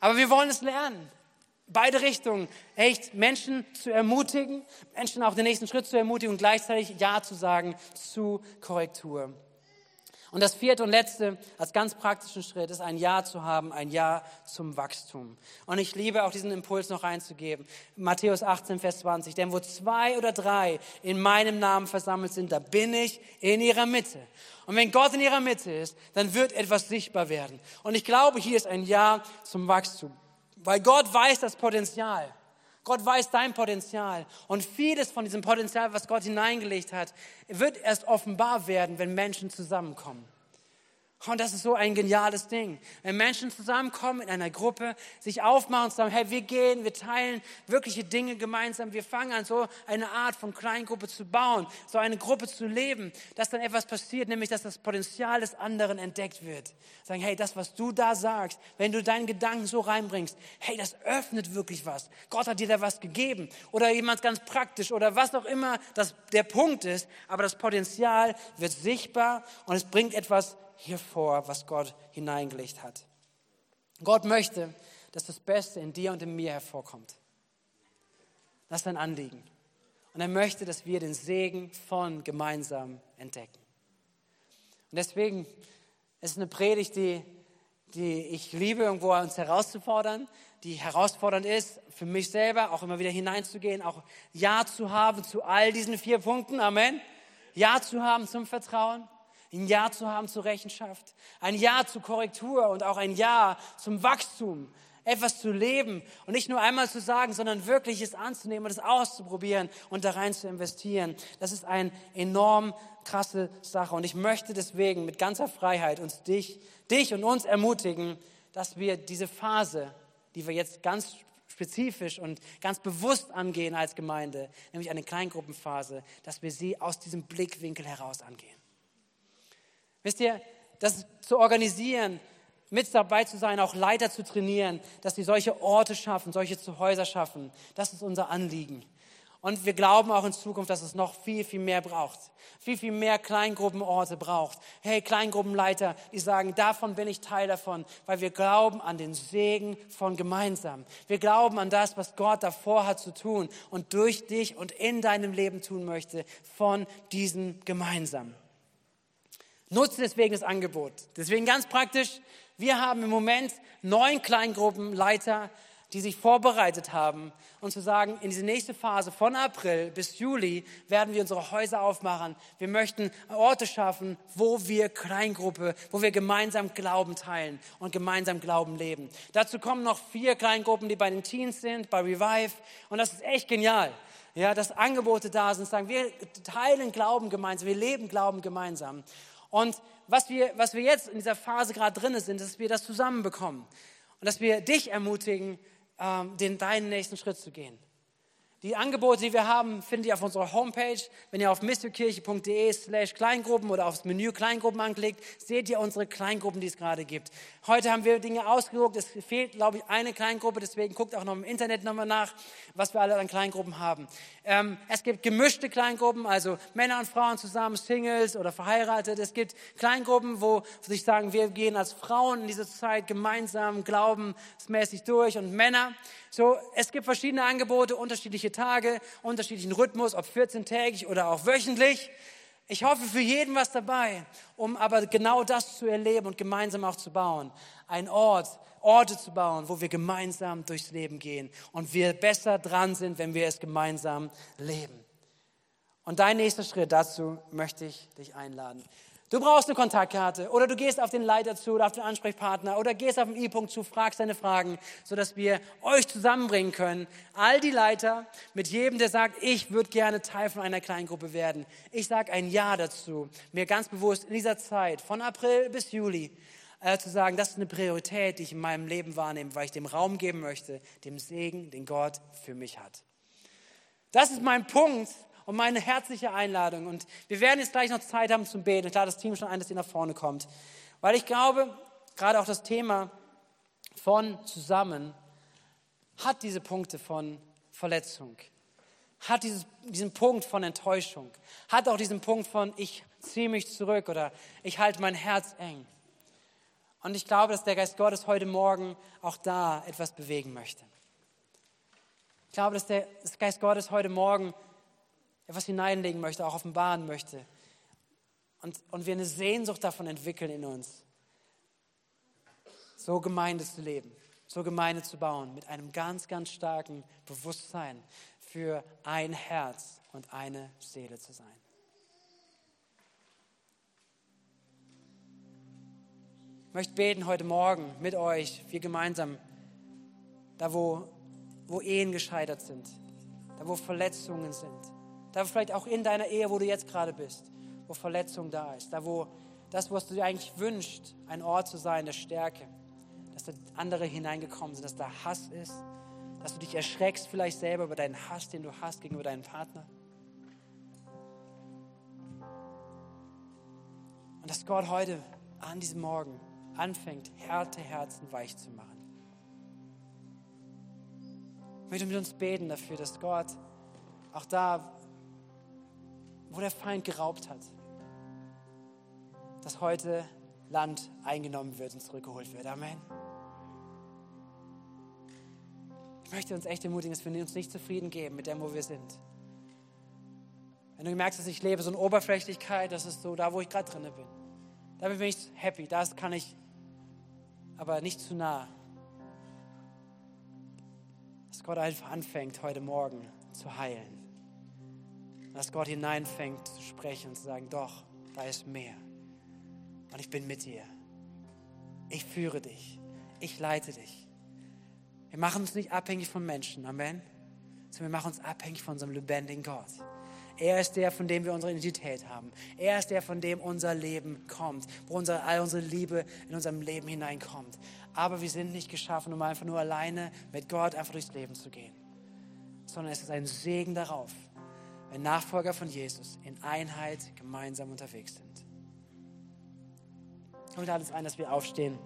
aber wir wollen es lernen. Beide Richtungen, echt Menschen zu ermutigen, Menschen auch den nächsten Schritt zu ermutigen und gleichzeitig Ja zu sagen zu Korrektur. Und das vierte und letzte, als ganz praktischen Schritt, ist ein Ja zu haben, ein Ja zum Wachstum. Und ich liebe auch diesen Impuls noch reinzugeben. Matthäus 18, Vers 20. Denn wo zwei oder drei in meinem Namen versammelt sind, da bin ich in ihrer Mitte. Und wenn Gott in ihrer Mitte ist, dann wird etwas sichtbar werden. Und ich glaube, hier ist ein Ja zum Wachstum. Weil Gott weiß das Potenzial. Gott weiß dein Potenzial. Und vieles von diesem Potenzial, was Gott hineingelegt hat, wird erst offenbar werden, wenn Menschen zusammenkommen. Und das ist so ein geniales Ding. Wenn Menschen zusammenkommen in einer Gruppe, sich aufmachen und sagen, hey, wir gehen, wir teilen wirkliche Dinge gemeinsam, wir fangen an, so eine Art von Kleingruppe zu bauen, so eine Gruppe zu leben, dass dann etwas passiert, nämlich, dass das Potenzial des anderen entdeckt wird. Sagen, hey, das, was du da sagst, wenn du deinen Gedanken so reinbringst, hey, das öffnet wirklich was. Gott hat dir da was gegeben. Oder jemand ganz praktisch oder was auch immer das, der Punkt ist, aber das Potenzial wird sichtbar und es bringt etwas hervor, was Gott hineingelegt hat. Gott möchte, dass das Beste in dir und in mir hervorkommt. Das ist ein Anliegen. Und er möchte, dass wir den Segen von gemeinsam entdecken. Und deswegen ist es eine Predigt, die, die ich liebe, irgendwo uns herauszufordern, die herausfordernd ist, für mich selber auch immer wieder hineinzugehen, auch Ja zu haben zu all diesen vier Punkten. Amen. Ja zu haben zum Vertrauen ein Ja zu haben zur Rechenschaft, ein Ja zur Korrektur und auch ein Ja zum Wachstum, etwas zu leben und nicht nur einmal zu sagen, sondern wirklich es anzunehmen und es auszuprobieren und da rein zu investieren. Das ist eine enorm krasse Sache und ich möchte deswegen mit ganzer Freiheit uns dich, dich und uns ermutigen, dass wir diese Phase, die wir jetzt ganz spezifisch und ganz bewusst angehen als Gemeinde, nämlich eine Kleingruppenphase, dass wir sie aus diesem Blickwinkel heraus angehen. Wisst ihr, das zu organisieren, mit dabei zu sein, auch Leiter zu trainieren, dass sie solche Orte schaffen, solche Häuser schaffen, das ist unser Anliegen. Und wir glauben auch in Zukunft, dass es noch viel, viel mehr braucht. Viel, viel mehr Kleingruppenorte braucht. Hey, Kleingruppenleiter, die sagen, davon bin ich Teil davon, weil wir glauben an den Segen von gemeinsam. Wir glauben an das, was Gott davor hat zu tun und durch dich und in deinem Leben tun möchte von diesem gemeinsam. Nutze deswegen das Angebot. Deswegen ganz praktisch, wir haben im Moment neun Kleingruppenleiter die sich vorbereitet haben und zu sagen, in diese nächste Phase von April bis Juli werden wir unsere Häuser aufmachen. Wir möchten Orte schaffen, wo wir Kleingruppe, wo wir gemeinsam Glauben teilen und gemeinsam Glauben leben. Dazu kommen noch vier Kleingruppen, die bei den Teens sind, bei Revive und das ist echt genial. Ja, dass Angebote da sind, sagen, wir teilen Glauben gemeinsam, wir leben Glauben gemeinsam. Und was wir, was wir jetzt in dieser Phase gerade drin sind, ist, dass wir das zusammenbekommen. Und dass wir dich ermutigen, ähm, den deinen nächsten Schritt zu gehen. Die Angebote, die wir haben, findet ihr auf unserer Homepage. Wenn ihr auf missionskirche.de slash Kleingruppen oder aufs Menü Kleingruppen anklickt, seht ihr unsere Kleingruppen, die es gerade gibt. Heute haben wir Dinge ausgeguckt. Es fehlt, glaube ich, eine Kleingruppe. Deswegen guckt auch noch im Internet nochmal nach, was wir alle an Kleingruppen haben. Ähm, es gibt gemischte Kleingruppen, also Männer und Frauen zusammen, Singles oder verheiratet. Es gibt Kleingruppen, wo sich sagen, wir gehen als Frauen in diese Zeit gemeinsam glaubensmäßig durch und Männer. So, es gibt verschiedene Angebote, unterschiedliche Tage, unterschiedlichen Rhythmus, ob 14-tägig oder auch wöchentlich. Ich hoffe für jeden was dabei, um aber genau das zu erleben und gemeinsam auch zu bauen. Ein Ort, Orte zu bauen, wo wir gemeinsam durchs Leben gehen und wir besser dran sind, wenn wir es gemeinsam leben. Und dein nächster Schritt dazu möchte ich dich einladen. Du brauchst eine Kontaktkarte oder du gehst auf den Leiter zu oder auf den Ansprechpartner oder gehst auf den E-Punkt zu, fragst deine Fragen, sodass wir euch zusammenbringen können. All die Leiter mit jedem, der sagt, ich würde gerne Teil von einer Kleingruppe werden. Ich sage ein Ja dazu, mir ganz bewusst in dieser Zeit von April bis Juli äh, zu sagen, das ist eine Priorität, die ich in meinem Leben wahrnehme, weil ich dem Raum geben möchte, dem Segen, den Gott für mich hat. Das ist mein Punkt und meine herzliche Einladung. Und wir werden jetzt gleich noch Zeit haben zum Beten. Klar, das Team schon ein, dass ihr nach vorne kommt. Weil ich glaube, gerade auch das Thema von zusammen hat diese Punkte von Verletzung, hat dieses, diesen Punkt von Enttäuschung, hat auch diesen Punkt von ich ziehe mich zurück oder ich halte mein Herz eng. Und ich glaube, dass der Geist Gottes heute Morgen auch da etwas bewegen möchte. Ich glaube, dass der Geist Gottes heute Morgen etwas hineinlegen möchte, auch offenbaren möchte. Und, und wir eine Sehnsucht davon entwickeln in uns, so Gemeinde zu leben, so Gemeinde zu bauen, mit einem ganz, ganz starken Bewusstsein für ein Herz und eine Seele zu sein. Ich möchte beten heute Morgen mit euch, wir gemeinsam, da wo, wo Ehen gescheitert sind, da wo Verletzungen sind da vielleicht auch in deiner Ehe, wo du jetzt gerade bist, wo Verletzung da ist. Da wo das, was du dir eigentlich wünschst, ein Ort zu sein der Stärke. Dass da andere hineingekommen sind, dass da Hass ist. Dass du dich erschreckst vielleicht selber über deinen Hass, den du hast gegenüber deinem Partner. Und dass Gott heute an diesem Morgen anfängt, harte Herzen weich zu machen. Ich möchte mit uns beten dafür, dass Gott auch da, wo der Feind geraubt hat, dass heute Land eingenommen wird und zurückgeholt wird. Amen. Ich möchte uns echt ermutigen, dass wir uns nicht zufrieden geben mit dem, wo wir sind. Wenn du merkst, dass ich lebe, so eine Oberflächlichkeit, das ist so da, wo ich gerade drin bin. Da bin ich happy, das kann ich, aber nicht zu nah. Dass Gott einfach anfängt, heute Morgen zu heilen dass Gott hineinfängt zu sprechen und zu sagen, doch, da ist mehr. Und ich bin mit dir. Ich führe dich. Ich leite dich. Wir machen uns nicht abhängig von Menschen. Amen. Sondern wir machen uns abhängig von unserem lebendigen Gott. Er ist der, von dem wir unsere Identität haben. Er ist der, von dem unser Leben kommt, wo unsere, all unsere Liebe in unserem Leben hineinkommt. Aber wir sind nicht geschaffen, um einfach nur alleine mit Gott einfach durchs Leben zu gehen, sondern es ist ein Segen darauf, wenn Nachfolger von Jesus in Einheit gemeinsam unterwegs sind. Und alles ein, dass wir aufstehen.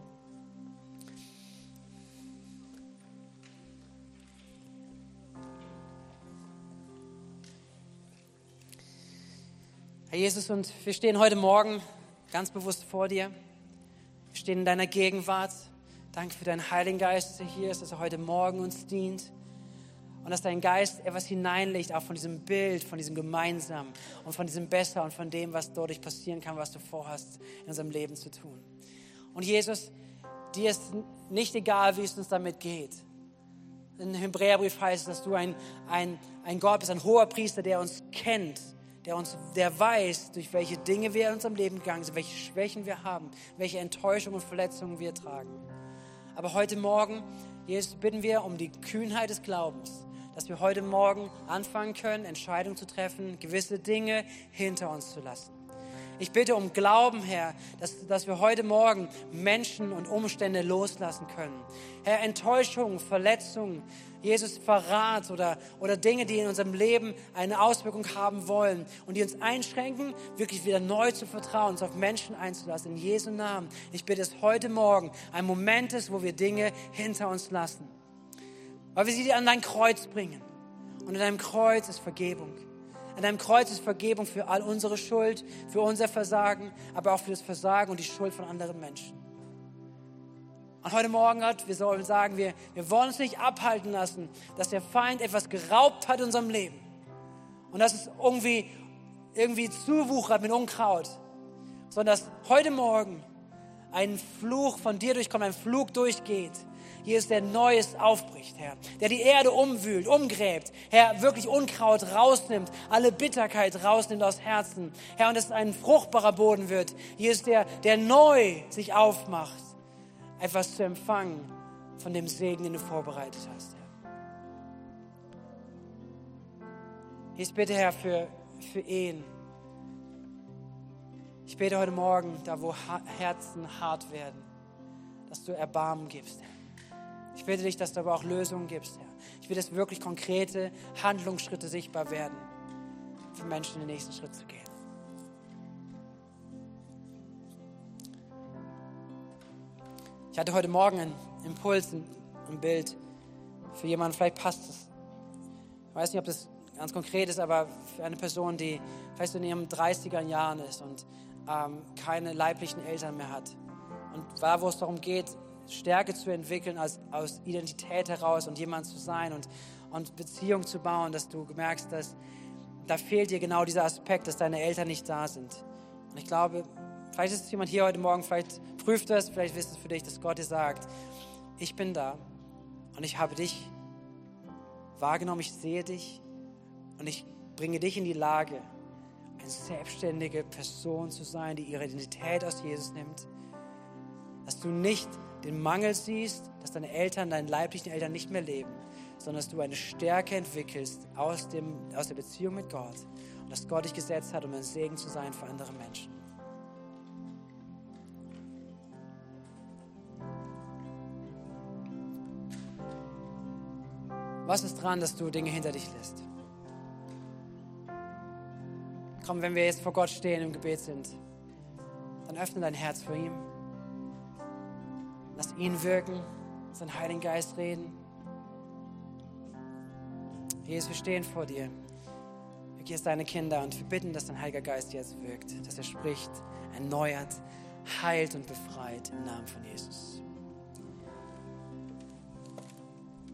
Herr Jesus, und wir stehen heute Morgen ganz bewusst vor dir. Wir stehen in deiner Gegenwart. Danke für deinen Heiligen Geist, dass er hier ist, dass er heute Morgen uns dient. Und dass dein Geist etwas hineinlegt, auch von diesem Bild, von diesem Gemeinsam und von diesem Besser und von dem, was dadurch passieren kann, was du vorhast, in unserem Leben zu tun. Und Jesus, dir ist nicht egal, wie es uns damit geht. Im Hebräerbrief heißt es, dass du ein, ein, ein Gott bist, ein hoher Priester, der uns kennt der uns, der weiß, durch welche Dinge wir in unserem Leben gegangen sind, welche Schwächen wir haben, welche Enttäuschungen und Verletzungen wir tragen. Aber heute Morgen, Jesus, bitten wir um die Kühnheit des Glaubens, dass wir heute Morgen anfangen können, Entscheidungen zu treffen, gewisse Dinge hinter uns zu lassen. Ich bitte um Glauben, Herr, dass, dass wir heute Morgen Menschen und Umstände loslassen können. Herr, Enttäuschungen, Verletzungen, Jesus Verrat oder, oder Dinge, die in unserem Leben eine Auswirkung haben wollen und die uns einschränken, wirklich wieder neu zu vertrauen, uns auf Menschen einzulassen. In Jesu Namen. Ich bitte, dass heute Morgen ein Moment ist, wo wir Dinge hinter uns lassen. Weil wir sie an dein Kreuz bringen. Und in deinem Kreuz ist Vergebung. An deinem Kreuz ist Vergebung für all unsere Schuld, für unser Versagen, aber auch für das Versagen und die Schuld von anderen Menschen. Und heute Morgen, Gott, wir sollen sagen, wir, wir wollen uns nicht abhalten lassen, dass der Feind etwas geraubt hat in unserem Leben. Und dass es irgendwie, irgendwie zuwuchert mit Unkraut. Sondern dass heute Morgen ein Fluch von dir durchkommt, ein Flug durchgeht. Ist der Neues aufbricht, Herr. Der die Erde umwühlt, umgräbt. Herr, wirklich Unkraut rausnimmt, alle Bitterkeit rausnimmt aus Herzen. Herr, und es ein fruchtbarer Boden wird. Ist der, der neu sich aufmacht etwas zu empfangen von dem Segen, den du vorbereitet hast, Herr. Ich bitte, Herr, für, für Ehen. Ich bete heute Morgen, da wo Herzen hart werden, dass du Erbarmen gibst, Herr. Ich bitte dich, dass du aber auch Lösungen gibst, Herr. Ich will, dass wirklich konkrete Handlungsschritte sichtbar werden, für Menschen den nächsten Schritt zu gehen. Ich hatte heute Morgen einen Impuls, ein Bild für jemanden, vielleicht passt es. Ich weiß nicht, ob das ganz konkret ist, aber für eine Person, die vielleicht so in ihren 30er Jahren ist und ähm, keine leiblichen Eltern mehr hat. Und da, wo es darum geht, Stärke zu entwickeln aus, aus Identität heraus und jemand zu sein und, und Beziehung zu bauen, dass du merkst, dass da fehlt dir genau dieser Aspekt, dass deine Eltern nicht da sind. Und ich glaube, Vielleicht ist jemand hier heute Morgen, vielleicht prüft es, vielleicht wisst es für dich, dass Gott dir sagt, ich bin da und ich habe dich wahrgenommen, ich sehe dich und ich bringe dich in die Lage, eine selbstständige Person zu sein, die ihre Identität aus Jesus nimmt. Dass du nicht den Mangel siehst, dass deine Eltern, deine leiblichen Eltern nicht mehr leben, sondern dass du eine Stärke entwickelst aus, dem, aus der Beziehung mit Gott und dass Gott dich gesetzt hat, um ein Segen zu sein für andere Menschen. Was ist dran, dass du Dinge hinter dich lässt? Komm, wenn wir jetzt vor Gott stehen im Gebet sind, dann öffne dein Herz vor ihm. Lass ihn wirken, seinen Heiligen Geist reden. Jesus, wir stehen vor dir. Wir gehst deine Kinder und wir bitten, dass dein Heiliger Geist jetzt wirkt, dass er spricht, erneuert, heilt und befreit im Namen von Jesus.